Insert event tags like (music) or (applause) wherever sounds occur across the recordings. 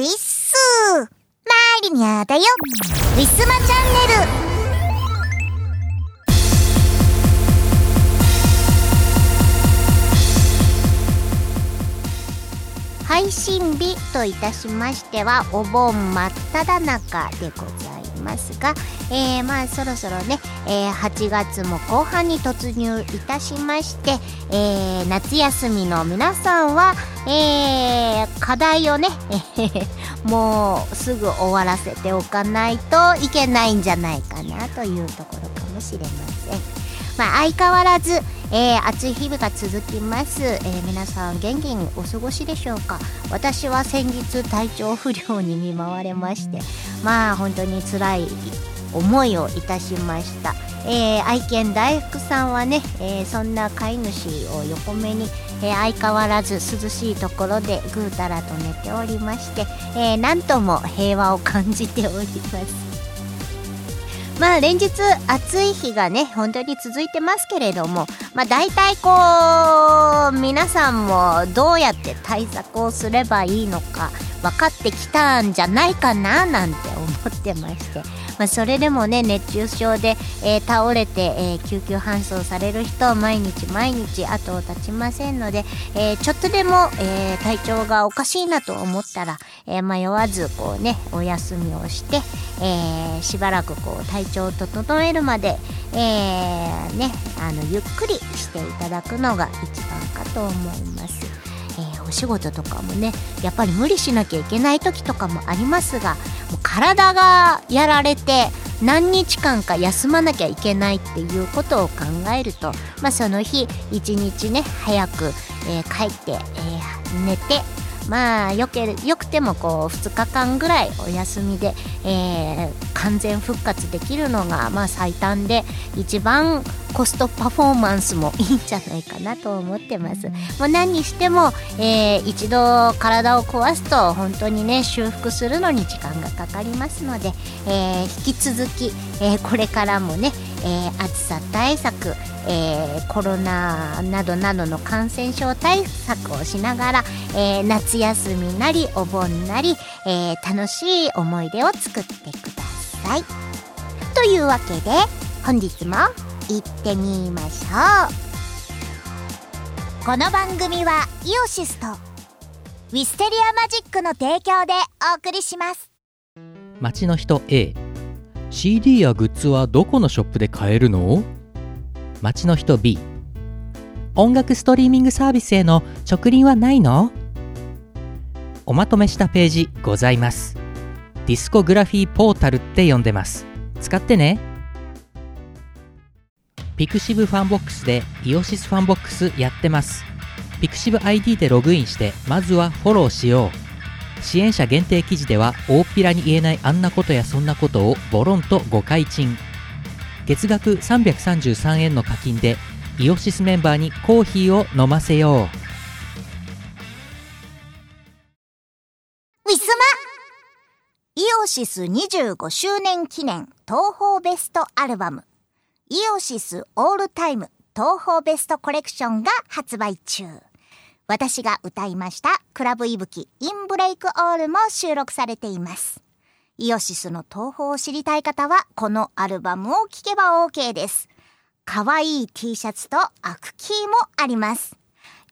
ウィッスー。マリニャーだよ。ウィスマチャンネル。配信日といたしましてはお盆真っ只中でございます。ますが、えー、まあそろそろね、えー、8月も後半に突入いたしまして、えー、夏休みの皆さんは、えー、課題をね、(laughs) もうすぐ終わらせておかないといけないんじゃないかなというところかもしれません。まあ、相変わらず、えー、暑い日々が続きます、えー、皆さん元気にお過ごしでしょうか？私は先日体調不良に見舞われましてまあ本当に辛い思いをいたしました、えー、愛犬大福さんはね、えー、そんな飼い主を横目に、えー、相変わらず涼しいところでぐうたらと寝ておりまして、えー、なんとも平和を感じております。まあ連日暑い日がね本当に続いてますけれどもまあ大体こう皆さんもどうやって対策をすればいいのか分かってきたんじゃないかななんて思ってまして、まあ、それでもね熱中症で、えー、倒れて、えー、救急搬送される人は毎日毎日後を絶ちませんので、えー、ちょっとでも、え体調がおかしいなと思ったら、え迷わずこうねお休みをして、えしばらくこう体調を整えるまで、えね、あのゆっくりしていただくのが一番かと思います。お仕事とかもねやっぱり無理しなきゃいけない時とかもありますがもう体がやられて何日間か休まなきゃいけないっていうことを考えると、まあ、その日一日ね早く、えー、帰って、えー、寝てまあよけよくてもこう2日間ぐらいお休みで、えー、完全復活できるのがまあ最短で一番コストパフォーマンスもいいんじゃないかなと思ってますもう何にしても、えー、一度体を壊すと本当にね修復するのに時間がかかりますので、えー、引き続き、えこれからもね、え暑さ対策え、コロナなどなどの感染症対策をしながら、え、夏休みなりお盆なり、え、楽しい思い出を作ってください。というわけで本日も行ってみましょう。この番組はイオシスとウィステリアマジックの提供でお送りします。街の人 A CD やグッズはどこのショップで買えるの？街の人 B 音楽ストリーミングサービスへの直リンはないの？おまとめしたページございます。ディスコグラフィーポータルって呼んでます。使ってね。 pixivFANBOX で IOSYS FANBOX やってます。ピクシブ ID でログインしてまずはフォローしよう。支援者限定記事では大っぴらに言えないあんなことやそんなことをボロンと誤解賃月額333円の課金でイオシスメンバーにコーヒーを飲ませよう。ウィスマ。イオシス25周年記念東宝ベストアルバム。イオシスオールタイム東宝ベストコレクションが発売中私が歌いましたクラブイブキインブレイクオールも収録されていますイオシスの東宝を知りたい方は、このアルバムを聴けば OK です。可愛い T シャツとアクキーもあります。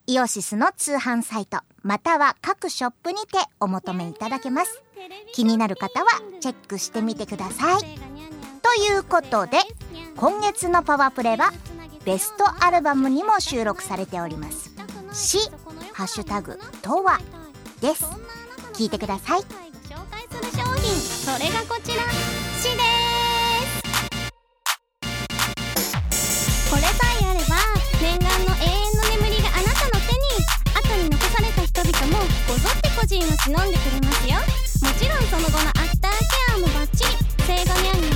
イオシスの通販サイト、または各ショップにてお求めいただけます。気になる方はチェックしてみてください。ということで、今月のパワープレは、ベストアルバムにも収録されております。し、ハッシュタグ、とは、です。聞いてください紹介する商品。それがこちら「し」ですこれさえあれば念願の永遠の眠りがあなたの手に後に残された人々もこぞって個人を忍んでくれますよもちろんその後のアフターケアもバッチリ聖画ニャン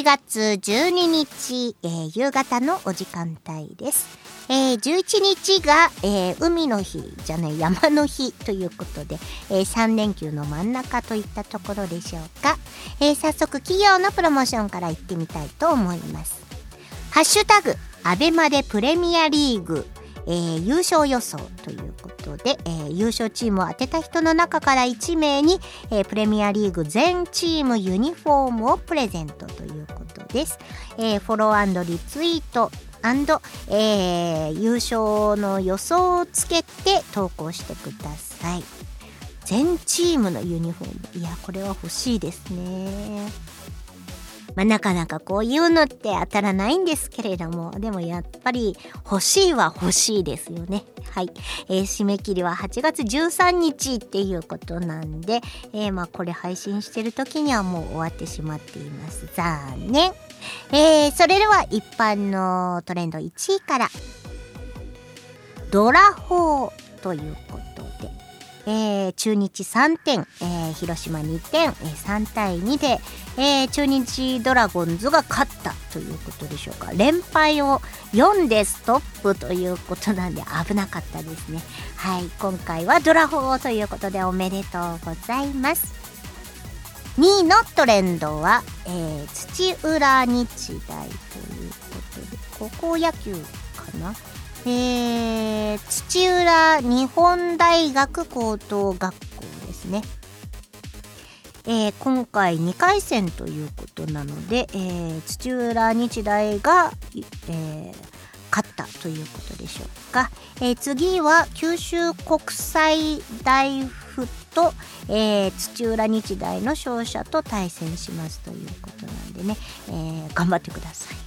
8月12日、えー、夕方のお時間帯です。えー、11日が、えー、海の日じゃない山の日ということで、えー、3連休の真ん中といったところでしょうか、えー、早速企業のプロモーションから行ってみたいと思います。ハッシュタグアベマでプレミアリーグ、えー、優勝予想ということで、えー、優勝チームを当てた人の中から1名に、えー、プレミアリーグ全チームユニフォームをプレゼントということです、えー、フォローリツイートえー、優勝の予想をつけて投稿してください。全チームのユニフォーム。いやこれは欲しいですね。まあ、なかなかこういうのって当たらないんですけれども、でもやっぱり欲しいは欲しいですよね。はい。えー、締め切りは8月13日っていうことなんで、えー、まあこれ配信してる時にはもう終わってしまっています。残念。えー、それでは一般のトレンド1位から、ドラホーということ、えー、中日3点、えー、広島2点、えー、3対2で、えー、中日ドラゴンズが勝ったということでしょうか。連敗を4でストップということなんで危なかったですね。はい今回はドラホーということでおめでとうございます。2位のトレンドは、えー、土浦日大ということで高校野球かな？えー、土浦日本大学高等学校ですね。えー、今回2回戦ということなので、えー、土浦日大が、え、勝ったということでしょうか。え、次は九州国際大府と、え、土浦日大の勝者と対戦しますということなんでね、え、頑張ってください。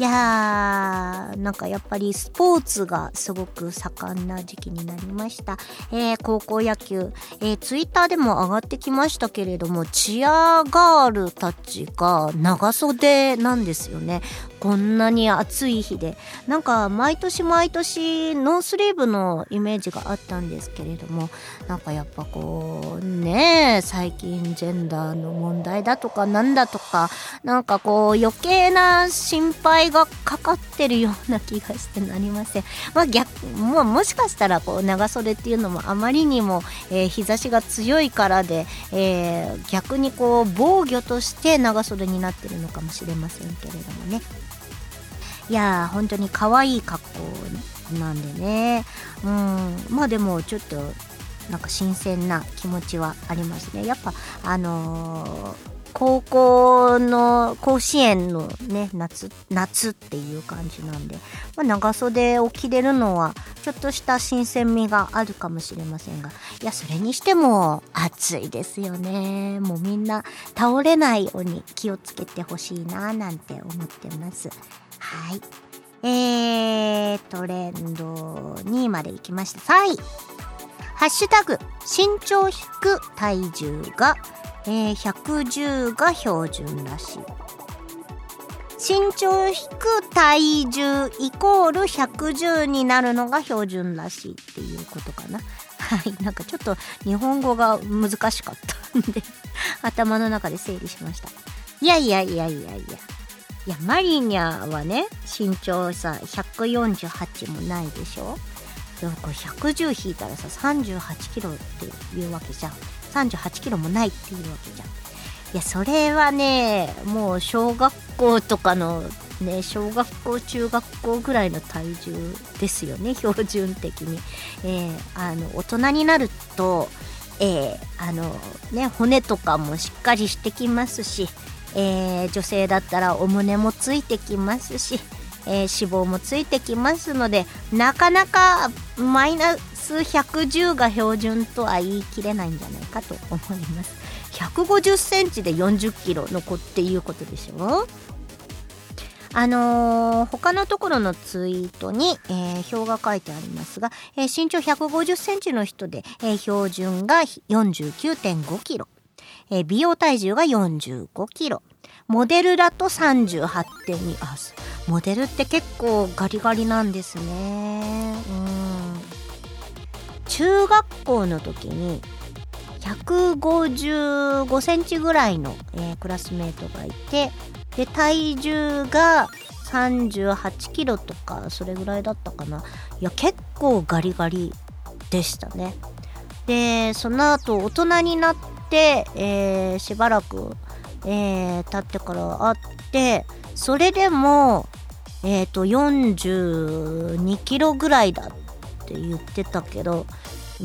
いやー、なんかやっぱりスポーツがすごく盛んな時期になりました。えー、高校野球、えー、ツイッターでも上がってきましたけれども、チアガールたちが長袖なんですよね。こんなに暑い日で。なんか毎年毎年ノースリーブのイメージがあったんですけれども、なんかやっぱこう、ねえ最近ジェンダーの問題だとかなんだとか、なんかこう余計な心配がかかってるような気がしてなりません。まあ逆、ももしかしたらこう長袖っていうのもあまりにも、えー、日差しが強いからで、えー、逆にこう防御として長袖になってるのかもしれませんけれどもね。いやー本当に可愛い格好なんでね。うん、まあでもちょっとなんか新鮮な気持ちはありますね。やっぱあのー高校の甲子園のね夏夏っていう感じなんで、まあ、長袖を着れるのはちょっとした新鮮味があるかもしれませんが。いやそれにしても暑いですよね。もうみんな倒れないように気をつけてほしいななんて思ってます。はい。えー、トレンド2位まで行きました。3位ハッシュタグ身長引く体重がえー、110が標準らしい。身長引く体重イコール110になるのが標準らしいっていうことかな。はい。なんかちょっと日本語が難しかったんで頭の中で整理しました。いやいやいやいやいや。いやマリニャはね身長さ148もないでしょ？でもこれ110引いたらさ38キロっていうわけじゃん。38キロもないっていうわけじゃん。いやそれはねもう小学校とかのね小学校中学校ぐらいの体重ですよね標準的に、えー、あの大人になるとえー、あのね骨とかもしっかりしてきますし、えー、女性だったらお胸もついてきますし、えー、脂肪もついてきますのでなかなかマイナス110が標準とは言い切れないんじゃないかと思います。150センチで40キロの子っていうことでしょ？あのー、他のところのツイートに、えー、表が書いてありますが、えー、身長150センチの人で、え、標準が49.5キロ、えー、美容体重が45キロ。モデルだと38.2あモデルって結構ガリガリなんですね。うん。中学校の時に155センチぐらいの、えークラスメートがいてで体重が38キロとかそれぐらいだったかな。いや結構ガリガリでしたね。でその後大人になっ、えーしばらく、えー経ってから会ってそれでもえっ、と42キロぐらいだって言ってたけど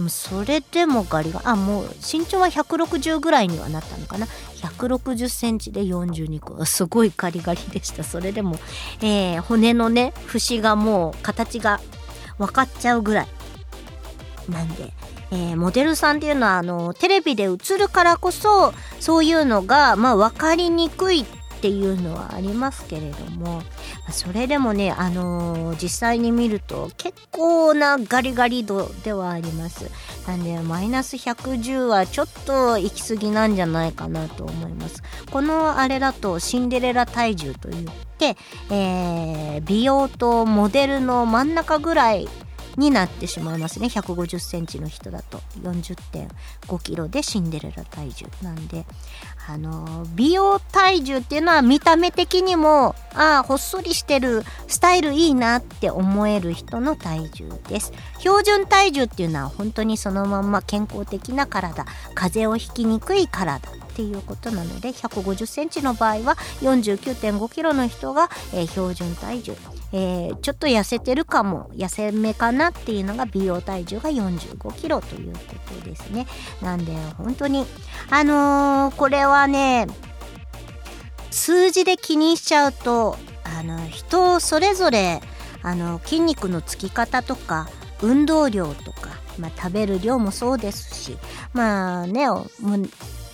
それでもガリがあもう身長は160ぐらいにはなったのかな？160センチで42個。すごいガリガリでした。それでも、えー骨のね節がもう形が分かっちゃうぐらいなんで、えーモデルさんっていうのはあのテレビで映るからこそそういうのがまあ分かりにくいっていうのはありますけれどもそれでもね、あのー実際に見ると結構なガリガリ度ではあります。なんでマイナス110はちょっと行き過ぎなんじゃないかなと思います。このあれだとシンデレラ体重といって、えー美容とモデルの真ん中ぐらいになってしまいますね。150センチの人だと。40.5キロでシンデレラ体重なんで。あの美容体重っていうのは見た目的にもああほっそりしてるスタイルいいなって思える人の体重です。標準体重っていうのは本当にそのまんま健康的な体。風邪をひきにくい体っていうことなので150センチの場合は49.5キロの人が、えー標準体重。えーちょっと痩せてるかも痩せめかなっていうのが美容体重が45キロということですね。なんで本当にあのーこれはね数字で気にしちゃうとあの人それぞれあの筋肉のつき方とか運動量とか、まあ、食べる量もそうですしまあね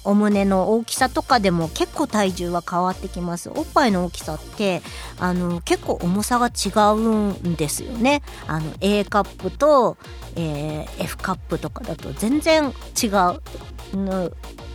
お胸の大きさとかでも結構体重は変わってきます。おっぱいの大きさってあの結構重さが違うんですよね。あの A カップと、えー F カップとかだと全然違う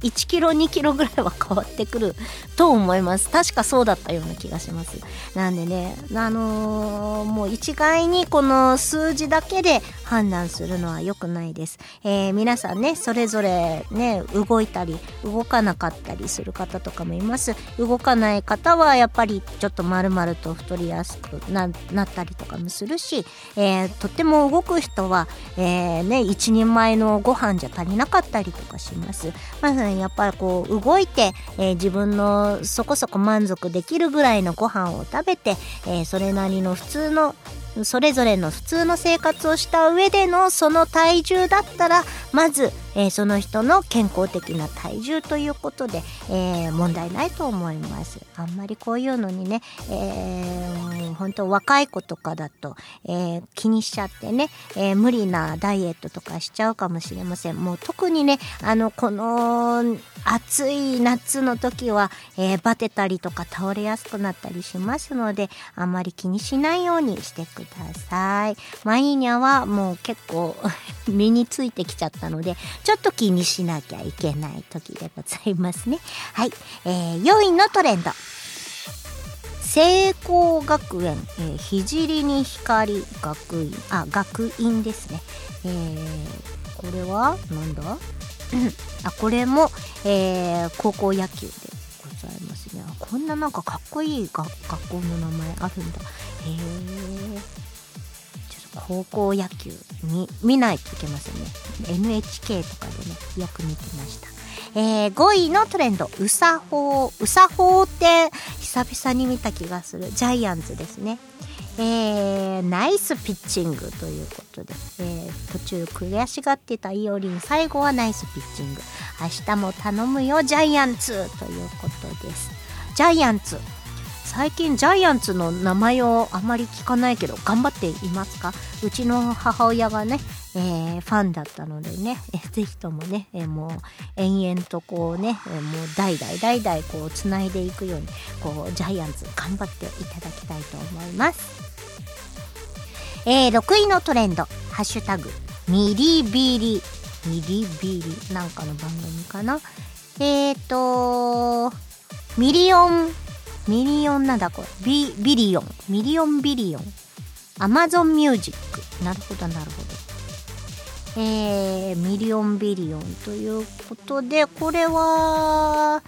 1キロ2キロぐらいは変わってくると思います。確かそうだったような気がします。なんでねあのーもう一概にこの数字だけで判断するのは良くないです、えー皆さんねそれぞれね動いたり動かなかったりする方とかもいます。動かない方はやっぱりちょっと丸々と太りやすくなったりとかもするし、えーとっても動く人は、えね、一人前のご飯じゃ足りなかったりとかします。まんやっぱりこう動いて、えー自分のそこそこ満足できるぐらいのご飯を食べて、えーそれなりの普通のそれぞれの普通の生活をした上でのその体重だったらまず、えーその人の健康的な体重ということで、えー問題ないと思います。あんまりこういうのにね、えー、本当若い子とかだと、えー気にしちゃってね、え無理なダイエットとかしちゃうかもしれません。もう特にねあのこの暑い夏の時は、えバテたりとか倒れやすくなったりしますのであんまり気にしないようにしてください。ださい。マイーニャはもう結構 (laughs) 身についてきちゃったのでちょっと気にしなきゃいけない時でございますね。はい、えー、4位のトレンド。聖光学園、えー、聖に光学院。あ学院ですね。えー、これはなんだ？(coughs) あこれも、えー高校野球で。ございますねあこんななんかかっこいいが学校の名前あるんだ。へえちょっと高校野球に見ないといけませんね。NHK とかでねよく見てました。えー5位のトレンドうさほううさほうって久々に見た気がする。ジャイアンツですね。えーナイスピッチングということで、えー途中悔しがってたイオリン最後はナイスピッチング。明日も頼むよジャイアンツということです。ジャイアンツ最近ジャイアンツの名前をあまり聞かないけど頑張っていますか？うちの母親がね、えーファンだったのでね、えーぜひともね、えーもう延々とこうね、えーもう代々代々こうつないでいくようにこうジャイアンツ頑張っていただきたいと思います。えー6位のトレンド、ハッシュタグ、ミリビリ、ミリビリなんかの番組かな？えーと、ミリオンミリオンなんだこれ。ビビリオン。ミリオンビリオン。アマゾンミュージック。なるほどなるほど。えー、ミリオンビリオンということでこれは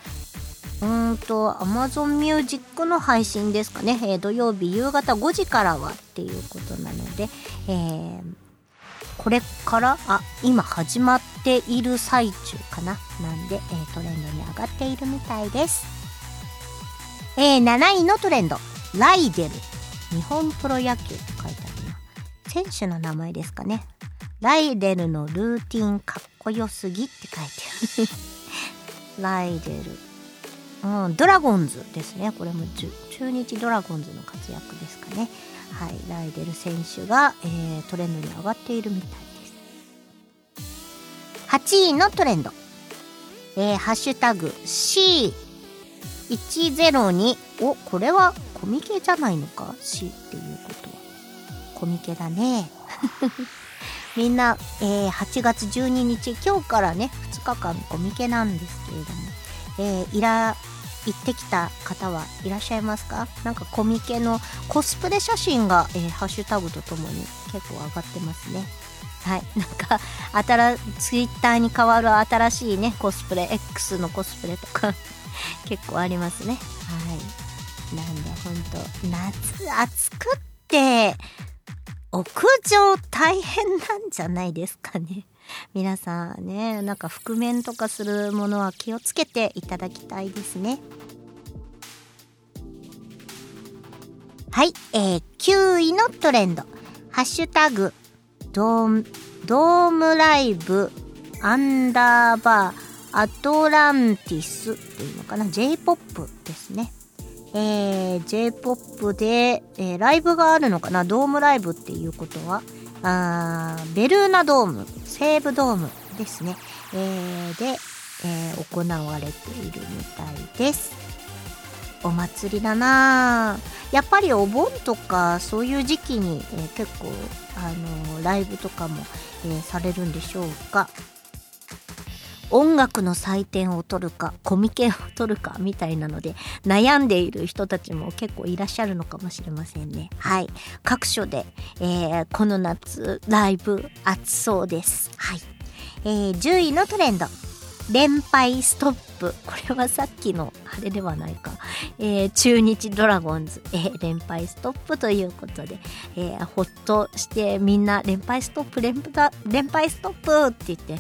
うんと Amazon Music の配信ですかね、えー土曜日夕方5時からはっていうことなので、えーこれからあ今始まっている最中かな。なんで、えートレンドに上がっているみたいです、えー7位のトレンドライデル日本プロ野球って書いてあるな選手の名前ですかねライデルのルーティンかっこよすぎって書いてある (laughs) ライデルうん、ドラゴンズですね。これも中日ドラゴンズの活躍ですかね。はい、ライデル選手が、えートレンドに上がっているみたいです。8位のトレンド。えーハッシュタグ C 102。お、これはコミケじゃないのか ?C っていうことは。コミケだね。(laughs) みんな、えー8月12日、今日からね、2日間コミケなんですけれども、えーいら行ってきた方はいらっしゃいますか？なんかコミケのコスプレ写真が、えーハッシュタグとともに結構上がってますねはい (laughs) なんか新ツイッターに変わる新しいねコスプレ X のコスプレとか結構ありますね。はい。なんでほんと夏暑くって屋上大変なんじゃないですかね。(laughs) 皆さんねなんか覆面とかするものは気をつけていただきたいですね。はい、えー、9位のトレンド。ハッシュタグドームドームライブアンダーバーアトランティスっていうのかな？J-POP ですね。えー、J-POP で、えーライブがあるのかな？ドームライブっていうことは？あベルーナドーム西武ドームですね、えーで、えー行われているみたいです。お祭りだなやっぱりお盆とかそういう時期に、えー結構あのライブとかも、えーされるんでしょうか？音楽の祭典を取るかコミケを取るかみたいなので悩んでいる人たちも結構いらっしゃるのかもしれませんね。はい。各所で、えーこの夏ライブ暑そうです。はい、えー10位のトレンド。連敗ストップ。これはさっきのあれではないか、えー中日ドラゴンズ、えー連敗ストップということで、えーほっとしてみんな連敗ストップ連連敗ストップって言って、え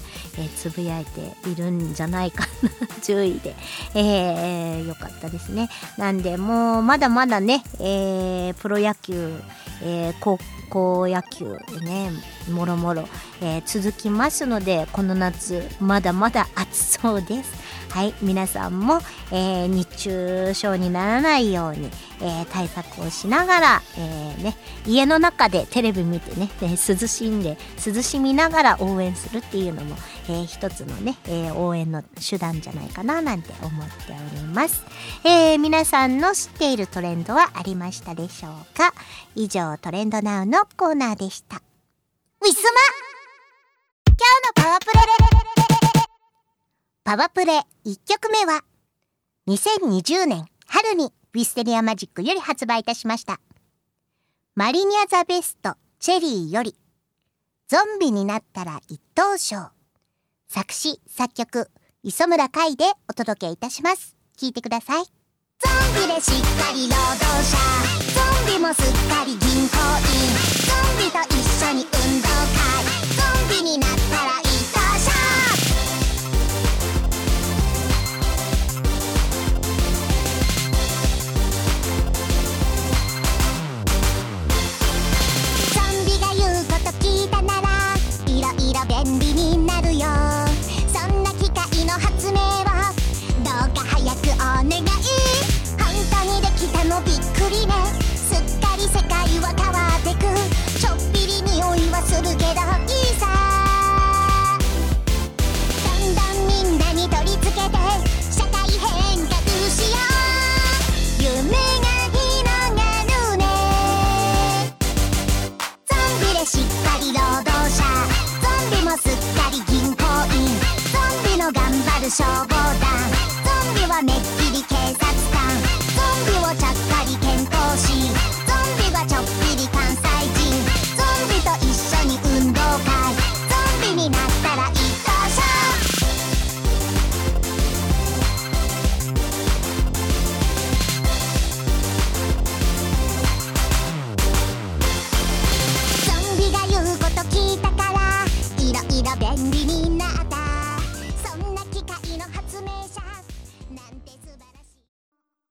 ーつぶやいているんじゃないかな。(laughs) 10位で、えーよかったですね。なんでもうまだまだね、えープロ野球、えー高校野球ねもろもろ、えー続きますのでこの夏まだまだ暑そうです。はい皆さんも、えー熱中症にならないように、えー対策をしながら、えーね、家の中でテレビ見てね、えー涼しんで涼しみながら応援するっていうのも、えー一つのね、え応援の手段じゃないかななんて思っております、え皆さんの知っているトレンドはありましたでしょうか？以上トレンドナウのコーナーでした。ウィスマ今日のパワープレ。パワープレ1曲目は2020年春にウィステリアマジックより発売いたしました。マリニャザベストチェリーよりゾンビになったら一等賞。作詞作曲磯村海でお届けいたします。聞いてください。ゾンビでしっかり労働者。ゾンビもすっかり銀行員。ゾンビと一緒に運動会。ゾンビになったら一等賞ゾンビが言うこと聞いたならいろい。ろ便利になるよそんな機械の発明をどうか早くお願い本当にできたのびっくりねすっかり世界は変わはするけどいいさ。どんどんみんなに取り付けて社会変革しよう。夢が広がるね。ゾンビでしっかり労働者。ゾンビもすっかり銀行員。ゾンビの頑張る消防団。ゾンビはめっ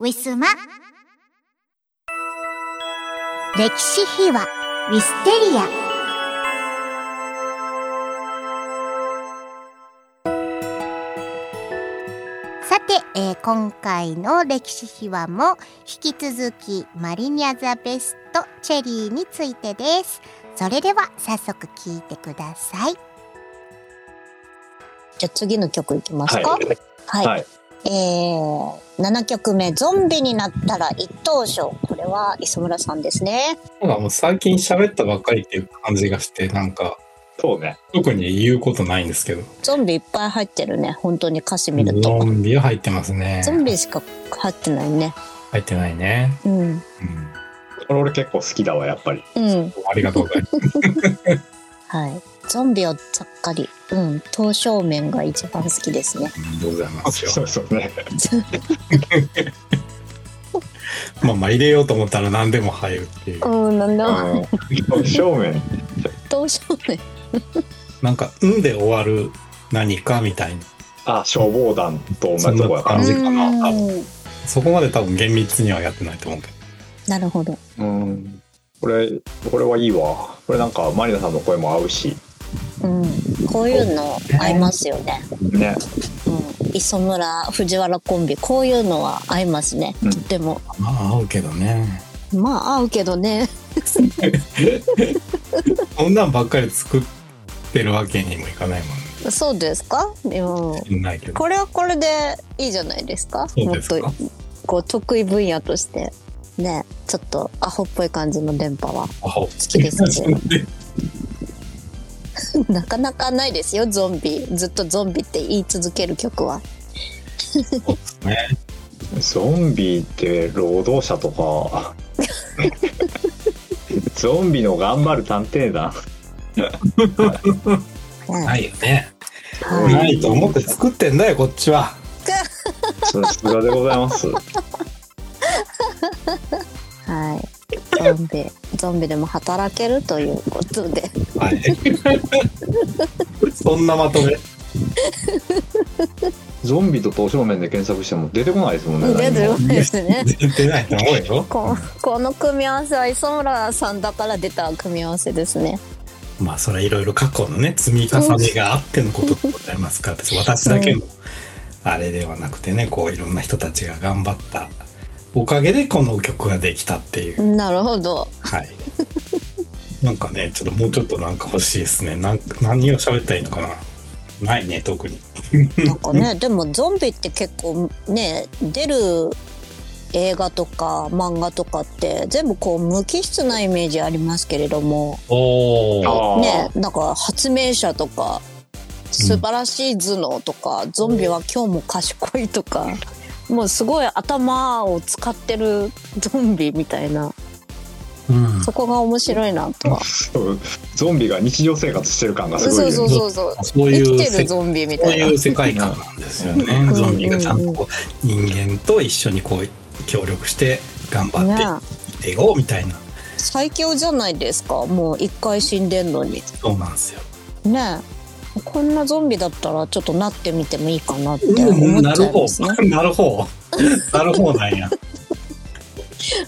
ウィスマ歴史秘話ウィステリアさて、えー今回の歴史秘話も引き続きマリニャザベストチェリーについてです。それでは早速聞いてください。じゃあ次の曲いきますか。ははい。はい。えー、7曲目、ゾンビになったら一等賞。これは磯村さんですね。なんかもう最近喋ったばっかりっていう感じがして、なんかそうね。特に言うことないんですけど、ゾンビいっぱい入ってるね。本当に歌詞見ると。ゾンビは入ってますね。ゾンビしか入ってないね。入ってないね。うん。うん。これ俺結構好きだわ、やっぱり。うん。ありがとうございます。(laughs) はい。ゾンビをざっかり。うん。刀正面が一番好きですね。ありがとうございますよそ。うそうね。(laughs) まあまあ入れようと思ったら何でも入るっていう。うん、なんだ。うん。正面。刀正面。なんか、うんで終わる何かみたいな。あ、消防団と同じとこや感。じかな多うんそこまで多分厳密にはやってないと思うけど。なるほど。うん。これ、これはいいわ。これなんか、マリナさんの声も合うし。うん。こういうの合いますよね。ね。うん。磯村、藤原コンビ、こういうのは合いますね。うんとっても。まあ合うけどね。まあ合うけどね。(laughs) こんなんばっかり作ってるわけにもいかないもんね。そうですか？うん。ないけど。これはこれでいいじゃないですか？そうですか？もっとこう得意分野としてねちょっとアホっぽい感じの電波は好きですし (laughs) (laughs) なかなかないですよゾンビずっとゾンビって言い続ける曲はそうですね。ゾンビって労働者とか。(laughs) ゾンビの頑張る探偵団。うんないよね。はいないと思って作ってんだよ、こっちは。(laughs) さすがでございます。はいゾンビゾンビでも働けるということではい。そんなまとめ。ゾンビと刀正面で検索しても出てこないですもんね。出て何もるですね出てないと思うよ。ここの組み合わせは磯村さんだから出た組み合わせですねまあ、それはいろいろ過去のね、積み重ねがあってのことでございますから、私だけのあれではなくてね、こういろんな人たちが頑張ったおかげでこの曲ができたっていう。なるほどはい。なんかね、ちょっともうちょっとなんか欲しいですね。なん何を喋ったらいいのかな。ないね、特に。(laughs) なんかね、でもゾンビって結構ね、出る映画とか漫画とかって全部こう無機質なイメージありますけれども。ね、なんか発明者とか、素晴らしい頭脳とか、ゾンビは今日も賢いとか、もうすごい頭を使ってるゾンビみたいな、うん。そこが面白いなとは。ゾンビが日常生活してる感がすそうごいよね。そうそうそう。そう生きてるゾンビみたいなそういう。世界観なんですよねう。んゾンビがちゃんとこう人間と一緒にこう協力して頑張ってね生きていこうみたいな。最強じゃないですか。もう一回死んでんのに。そうなんですよ。ねえこんなゾンビだったらちょっとなってみてもいいかなって思っちゃいますね。ど。(laughs) なるほど。なるほどなんや。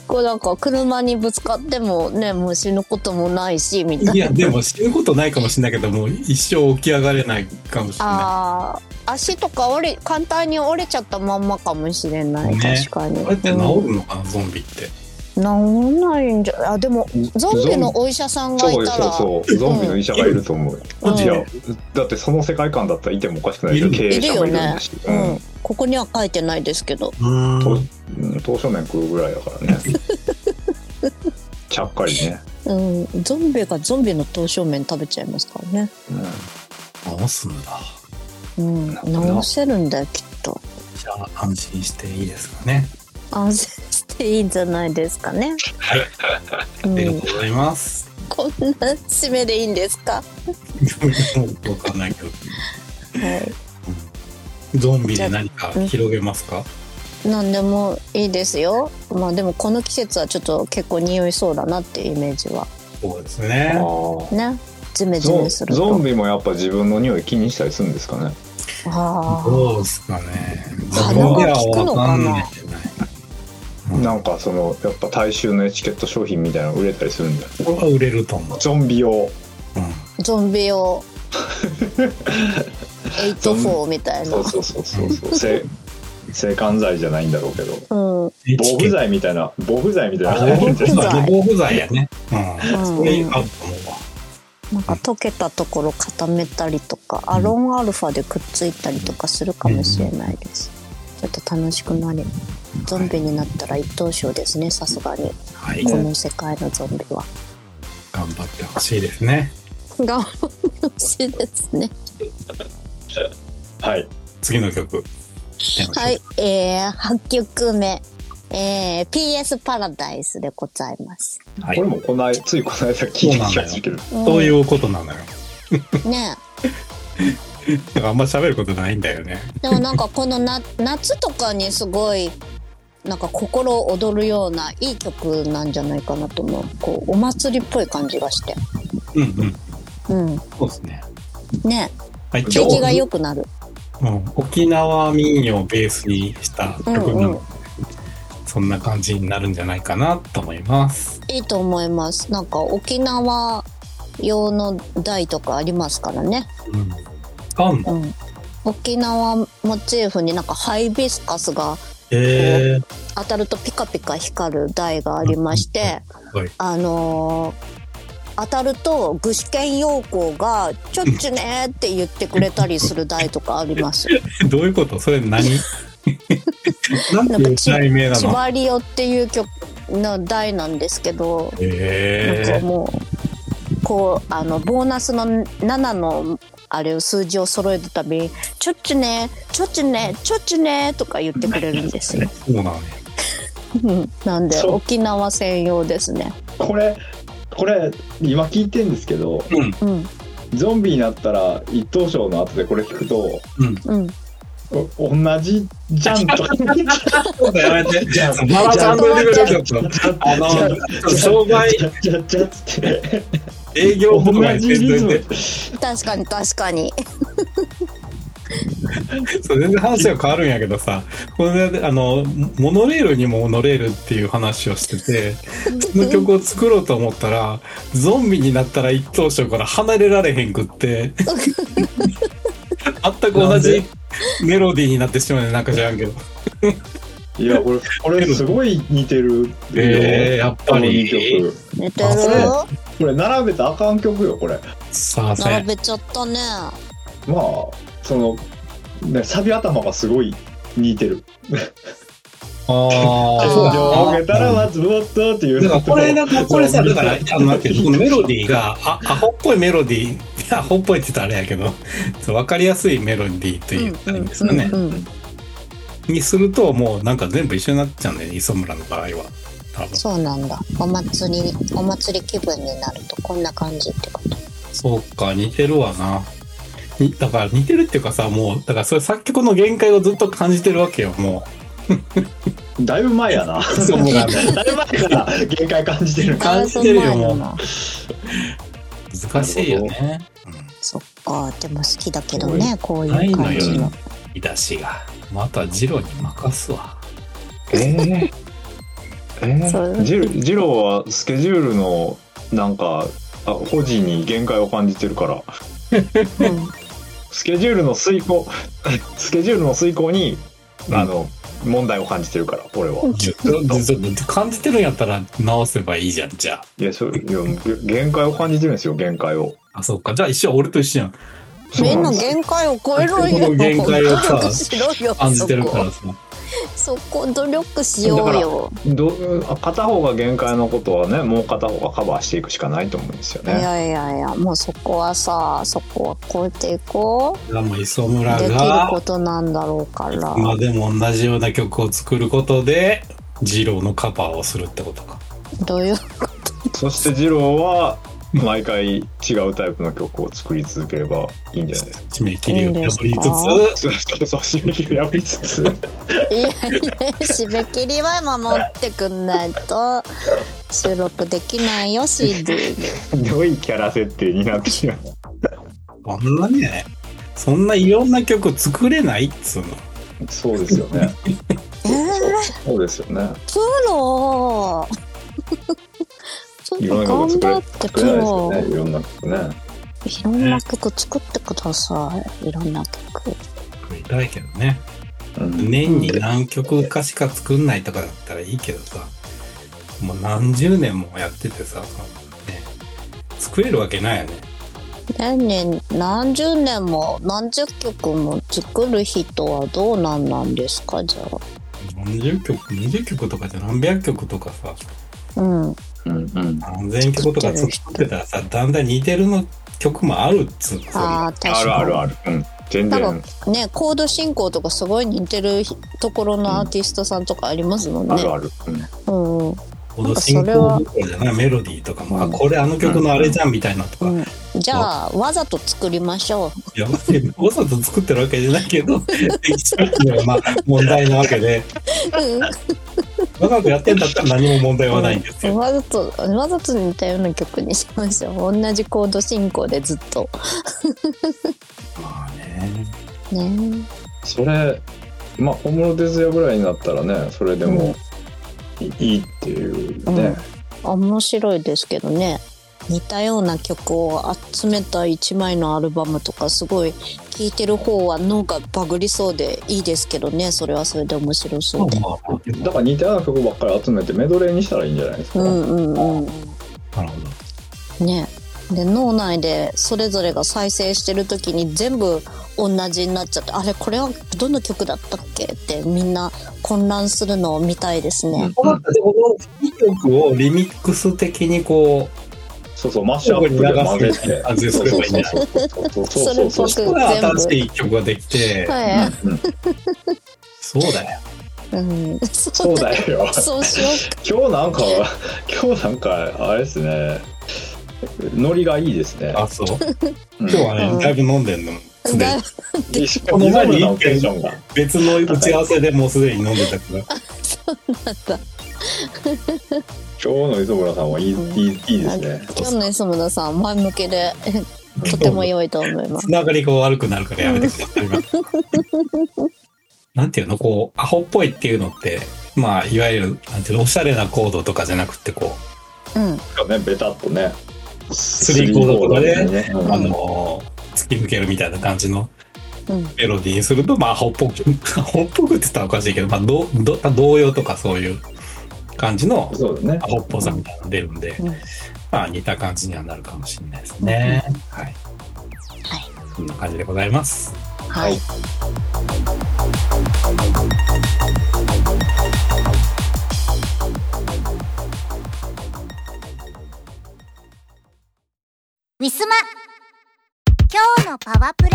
こうなんか車にぶつかってもねもう死ぬこともないしみたいな。いや、でも死ぬことないかもしれないけど、もう一生起き上がれないかもしれなあー足とか折れ簡単に折れちゃったまんまかもしれない、ね確かに。い。これって治うんるのかな、ゾンビって。治んないんじゃあでもゾンビのお医者さんがいそうたらそうそうゾンビの医者がいると思う、うん。いやだってその世界観だったらいてもおかしくないけどいる経営者もいるんだし、ううん。ん、ここには書いてないですけど。うん。とうん刀正面食うぐらいだからね。ちゃっかりね、うん、ゾンビがゾンビの刀正面食べちゃいますからね。うん。治すんだ。うん、治せるんだよきっと。じゃあ安心していいですかね。安心いいんじゃないですかね。はい。うありがん、とうございます。こんな締めでいいんですか？わかんないけど。はい。ゾンビで何か広げますか？何でもいいですよ。まあでもこの季節はちょっと結構匂いそうだなっていうイメージはそうですあね。ーね。ジメジゾンメすると。ゾンビもやっぱ自分の匂い気にしたりするんですかね？ああどうすかね。鼻が利くのかな？なんかそのやっぱ大衆のエチケット商品みたいなの売れたりするんだよ。これは売れると思う。ゾンビ用。うん。ゾンビ用。(laughs) 84みたいな。そうそうそうそうそう。性性感剤じゃないんだろうけど。うん。防腐剤みたいな防腐剤みたいな。防腐剤。剤、防腐剤やね。うん。うん。それあると思うわ。なんか溶けたところ固めたりとか、アロンアルファでくっついたりとかするかもしれないです、ちょっと楽しくなれゾンビになったら一等賞ですねさすがに。はい。この世界のゾンビは。頑張ってほしいですね。頑張ってほしいですね。はい。次の曲。はい。えー、8曲目。えー、PS パラダイスでございます。はい。これ。もこの間ついこの間聞いた気がするけど。そういうことなのよ。ね (laughs) だからあんま喋ることないんだよね。でもなんかこのな (laughs) 夏とかにすごいなんか心躍るようないい曲なんじゃないかなと思うこうお祭りっぽい感じがしてうんうん。うんそうですね。ねはい、景気が良くなるうん、沖縄民謡をベースにした曲なので、うんうんそんな感じになるんじゃないかなと思います。いいと思いますなんか沖縄用の台とかありますからねうん。あんの？うん。沖縄モチーフになんかハイビスカスがへえ当たるとピカピカ光る台がありまして、はい。あのー当たると具志堅用高が「ちょっちゅね」って言ってくれたりする台とかあります。(laughs) どういうこと？それ何？(laughs) なんていう題名な千の葉リオっていう曲の台なんですけど、へえなんかもうこうあのボーナスの7のあれを数字を揃えるたびに「ちょっちゅねちょっちゅねちょっちゅね」とか言ってくれるんですよ。(laughs) そうなのね。うんなんで沖縄専用ですね。これこれ今聞いてんですけどうん。うんゾンビになったら一等賞の後でこれ聞くとうん。うんお同じじゃんとかやめて。じゃあ、マラさんのレベルちょっと、あの、商売じゃじゃじゃっつって営業とか言って同じリズムんで、確かに確かに。(laughs) そう全然話が変わるんやけどさ、これで、あの、モノレールにも乗れるっていう話をしてて、その曲を作ろうと思ったら、ゾンビになったら一等賞から離れられへんくって、(laughs) 全く同じメロディーになってしまうね、なんか知らんけど。いやこれこれすごい似てるよ。えー、やっぱり。曲。寝てるあこれ並べたらあかん曲よこれさあ。並べちゃったね。まあそのねサビ頭がすごい似てるあ上あ。げたら松本っていうだからこれ、かこれさ、だから、あの、なんていうのこのメロディーが、あ、アホっぽいメロディー、(laughs) アホっぽいって言ったらあれやけど、そうわかりやすいメロディーというかいいんですかね。にすると、もうなんか全部一緒になっちゃうんだよね、磯村の場合は。多分。そうなんだ。お祭り、お祭り気分になるとこんな感じってこと。そうか、似てるわな。にだから似てるっていうかさ、もう、だからそれ作曲の限界をずっと感じてるわけよ、もだいぶ前やなう。そうもうだいぶ前から限界感じてる感じてるよもな難しいよね。そっか。でも好きだけどね、こういうないのよ感じの。、見出しが。またジロに任すわ。えー、えそうー、ジロジロはスケジュールのなんかあ保持に限界を感じてるからうんスケジュールの遂行 (laughs) スケジュールの遂行に、あの問題を感じてるから俺は。感じてるんやったら直せばいいじゃん、じゃいやそれいやげ限界を感じてるんですよ限界を。あ。あ、そうか。じゃあ一緒、俺と一緒やん。みんな限界を超えろよ。(laughs) この限界をさ。感じてるからさ。そこ。努力しようよ。ど片方が限界のことはねもう片方がカバーしていくしかないと思うんですよいね。やいやいや、もうそこはさ、そこは超えていこう。でも磯村できるがこ、となんだろうから。今でも同じような曲を作ることで、ジローのカバーをするってことか。どういう。そして二郎は (laughs) 毎回違うタイプの曲を作り続ければいいんじゃないですか。締め切りを破りいいんですかつそうそう締め切りを破りつついやいや、締め切りは守ってくんないと。収録できないよ、CD で。良いキャラ設定になってしまう。つ、こんなね、そんないろんな曲作れないっつうの。そうですよね。(laughs) えー、そうですよね。プロちょっいろんなと曲頑作れ張ってプロ作れないですよね。いろんな曲ね。いろんな曲作ってくださいいろんな曲作りたいけどね。うん。年に何曲かしか作んないとかだったらいいけどさ、もう何十年もやっててさ、ね、作れるわけないよね。年に何十年も何十曲も作る人はどうなんなんですか？じゃあ何十曲、20曲とかじゃ何百曲とかさ、うんうんうん。何千曲とか作ってたらさ、だんだん似てるの曲もあるっつうの。ああ確かにあるあるある。うん。全な然ねコード進行とかすごい似てるところのアーティストさんとかありますもんね。あるある。うん。うんうんこの進行じゃないメロディーとかも、あ、これあの曲のあれじゃんみたいなとか、うん、じゃあわざと作りましょいや、わざと作ってるわけじゃないけど、できちゃうのがまあ問題なわけで、う。わざとやってんだったら何も問題はないんですよ。わざとわざと似たような曲にしましょう同じコード進行でずっとまあね。ねそれ、まあ、小室哲也ぐらいになったらね、それでもいいいっていうね。面白いですけどね似たような曲を集めた一枚のアルバムとかすごい聴いてる方は脳がバグりそうでいいですけどねそれはそれで面白そうで。まあ、だから似たような曲ばっかり集めてメドレーにしたらいいんじゃないですか。うんうんうんなるほど。ねで脳内でそれぞれが再生してる時に全部同じになっちゃってあれこれはどの曲だったっけってみんな混乱するのを見たいですね。この2曲をリミックス的にこう、そうそう、マッシュアップで混ぜて。あ全部すればいいんじゃないそうそうそうそうそうそうそれっぽくこれ新しい曲ができて、はうんそうだよ。い、うん、そそううだよ。そうしよ今日なんか、今日なんか、あれですね。ノリがいいですね。あ、そう。うん今日はね、だいぶ飲んでんの。でだに。でしかも、リズムのテンションが。別の打ち合わせでもうすでに飲んでたから。(laughs) 今日の磯村さんはいい、いい、いいですね。今日の磯村さん前向きでとても良いと思いますつ。ながりが悪くなるからやめてください。なんていうのこう、アホっぽいっていうのって、まあ、いわゆる、なんていうの、おしゃれなコードとかじゃなくて、こうん、ね、ベタっとね。スリーコードとかでね。う、あのー突き抜けるみたいな感じのうん、メロディーにすると、まあ、アホっぽく、(laughs) アホっぽくって言ったらおかしいけど、まあ、どど童謡とかそういう感じのア。ホっぽさみたいなのが出るんで、うんまあ、似た感じにはなるかもしれないですね。はい。はい。こんな感じでございます。はい。ウィスマ今日のパワプレ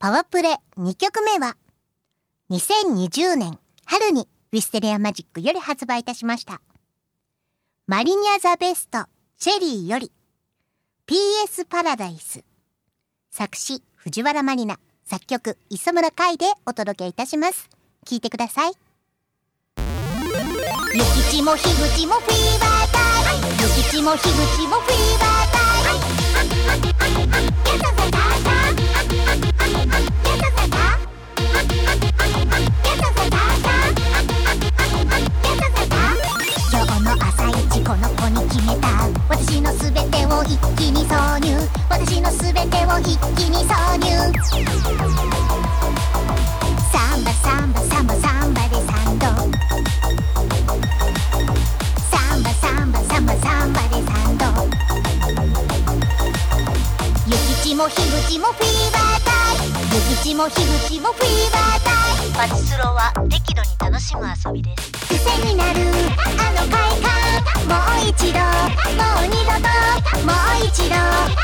パワプレ2曲目は2020年春にウィステリアマジックより発売いたしました。マリニャザベストチェリーより PS パラダイス。作詞藤原マリナ作曲磯村海でお届けいたします。聞いてください。ゆきちもひぐちもフィーバータイム。ゆきちもひぐちもフィーバータイム。この子に決めた私のすべてを一気に挿入私のすべてを一気に挿入サンバサンバサンバサンバでサンドサンバサンバサンバサンバでサンドゆきちもひぐちもフィーバータイムゆきちもひぐちもフィーバータイムパチスロは適度に楽しむ遊びです。癖になるあの快感もう一度もう二度ともう一度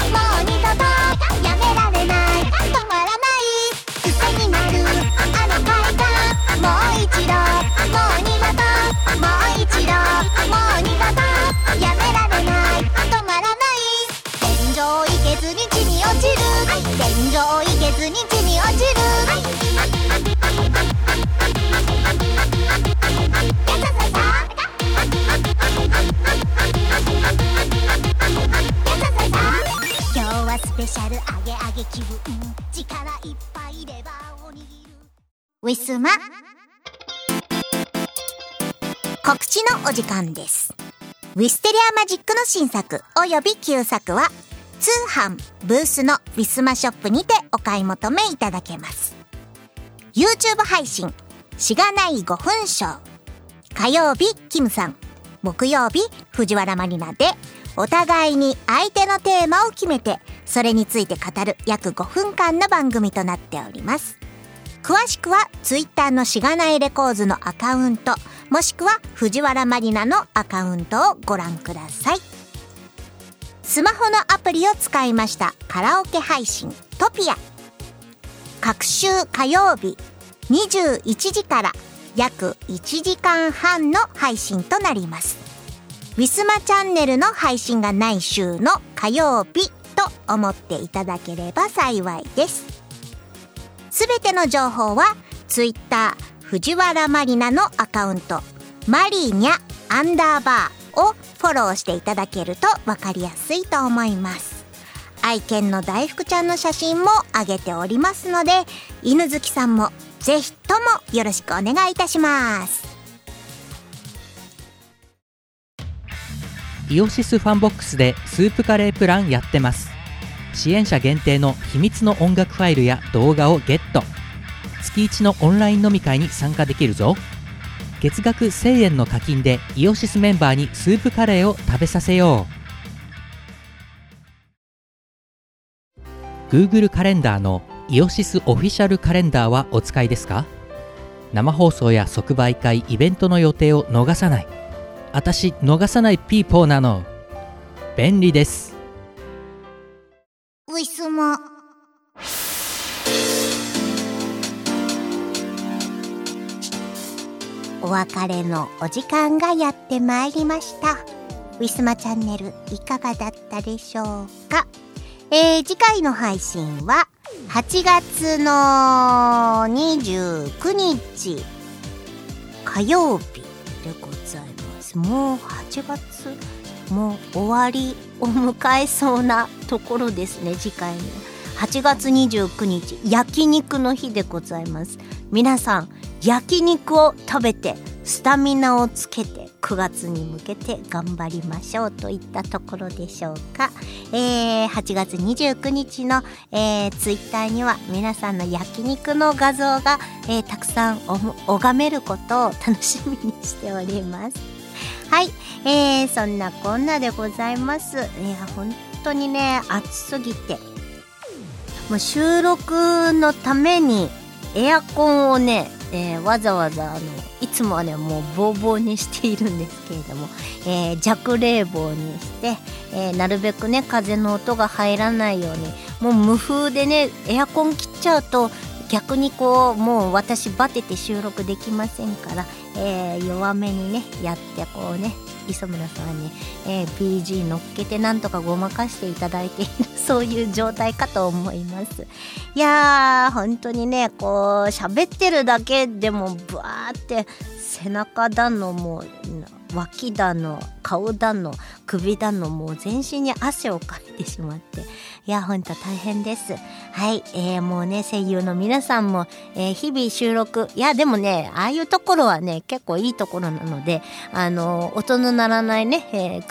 もう二度とやめられない止まらない。癖になるあの快感もう一度もう二度ともう一度もう二度とやめられない止まらない。天井行けずに地に落ちる。天井行けずに地に落ちる。げ気分力いっぱいレバーを握る。ウィスマ。告知のお時間です。ウィステリアマジックの新作および旧作は通販ブースのウィスマショップにてお買い求めいただけます。YouTube 配信しがない5分ショー火曜日キムさん。木曜日藤原まりなで。お互いに相手のテーマを決めてそれについて語る約5分間の番組となっております。詳しくは Twitter のしがないレコーズのアカウントもしくは藤原マリナのアカウントをご覧ください。スマホのアプリを使いましたカラオケ配信トピア。各週火曜日21時から約1時間半の配信となります。ウィスマチャンネルの配信がない週の火曜日と思っていただければ幸いです。すべての情報は Twitter 藤原マリナのアカウントマリーニャアンダーバーをフォローしていただけると分かりやすいと思います。愛犬の大福ちゃんの写真も上げておりますので犬好きさんもぜひともよろしくお願いいたします。 IOSYS FANBOX でスープカレープランやってます。支援者限定の秘密の音楽ファイルや動画をゲット。月1のオンライン飲み会に参加できるぞ。月額1000円の課金で IOSYS メンバーにスープカレーを食べさせよう。Google カレンダーのイオシスオフィシャルカレンダーはお使いですか？生放送や即売会イベントの予定を逃さない。私逃さないピーポーなの。便利です。ウィスマお別れのお時間がやってまいりました。ウィスマチャンネルいかがだったでしょうか。えー、次回の配信は8月の29日火曜日。ますもう8月もう終わりを迎えそうなところですね次回の。8月29日焼肉の日でございます。皆さん焼肉を食べてスタミナをつけて9月に向けて頑張りましょうといったところでしょうか、えー、8月29日の、えー、ツイッターには皆さんの焼肉の画像が、えー、たくさん拝めることを楽しみにしております。はい、えー、そんなこんなでございます。いや本当にね暑すぎて。もう収録のためにエアコンをねえー、わざわざあのいつもはねもうボーボーにしているんですけれども、えー、弱冷房にして、えー、なるべくね風の音が入らないようにもう無風でねエアコン切っちゃうと逆にこうもう私バテて収録できませんから、えー、弱めにねやってこうね磯村さんに、えー、PG 乗っけてなんとかごまかしていただいているそういう状態かと思います。いやー本当にねこう喋ってるだけでもブワーって背中だのもう脇だの顔だの首だのもう全身に汗をかいてしまっていやほんと大変です。はい、えー、もうね声優の皆さんも、えー、日々収録いやでもねああいうところはね結構いいところなのであの音の鳴らないね、えー、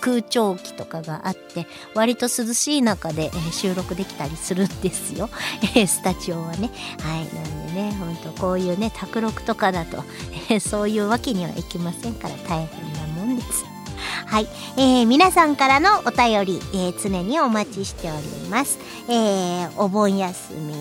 空調機とかがあって割と涼しい中で、え、収録できたりするんですよ、(laughs) え、スタジオはね。はい。なんでねほんとこういうね卓録とかだと、え、そういうわけにはいきませんから大変なもんです。はい、えー、皆さんからのお便り、えー、常にお待ちしております。えー、お盆休み、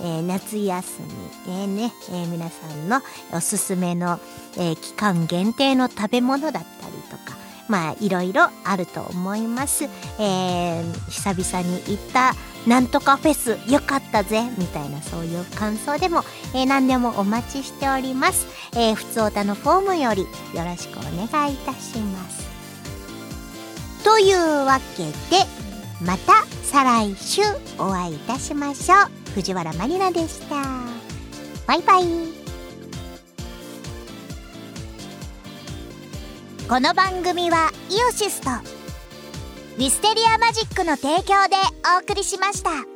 えー、夏休み、えー、ね、えー、皆さんのおすすめの、えー、期間限定の食べ物だったりとか、まあいろいろあると思います。えー、久々に行ったなんとかフェスよかったぜみたいなそういう感想でも、えー、何でもお待ちしております。えー、ふつおたのフォームよりよろしくお願いいたします。というわけでまた再来週お会いいたしましょう藤原まりなでしたバイバイこの番組はイオシスとウィステリアマジックの提供でお送りしました。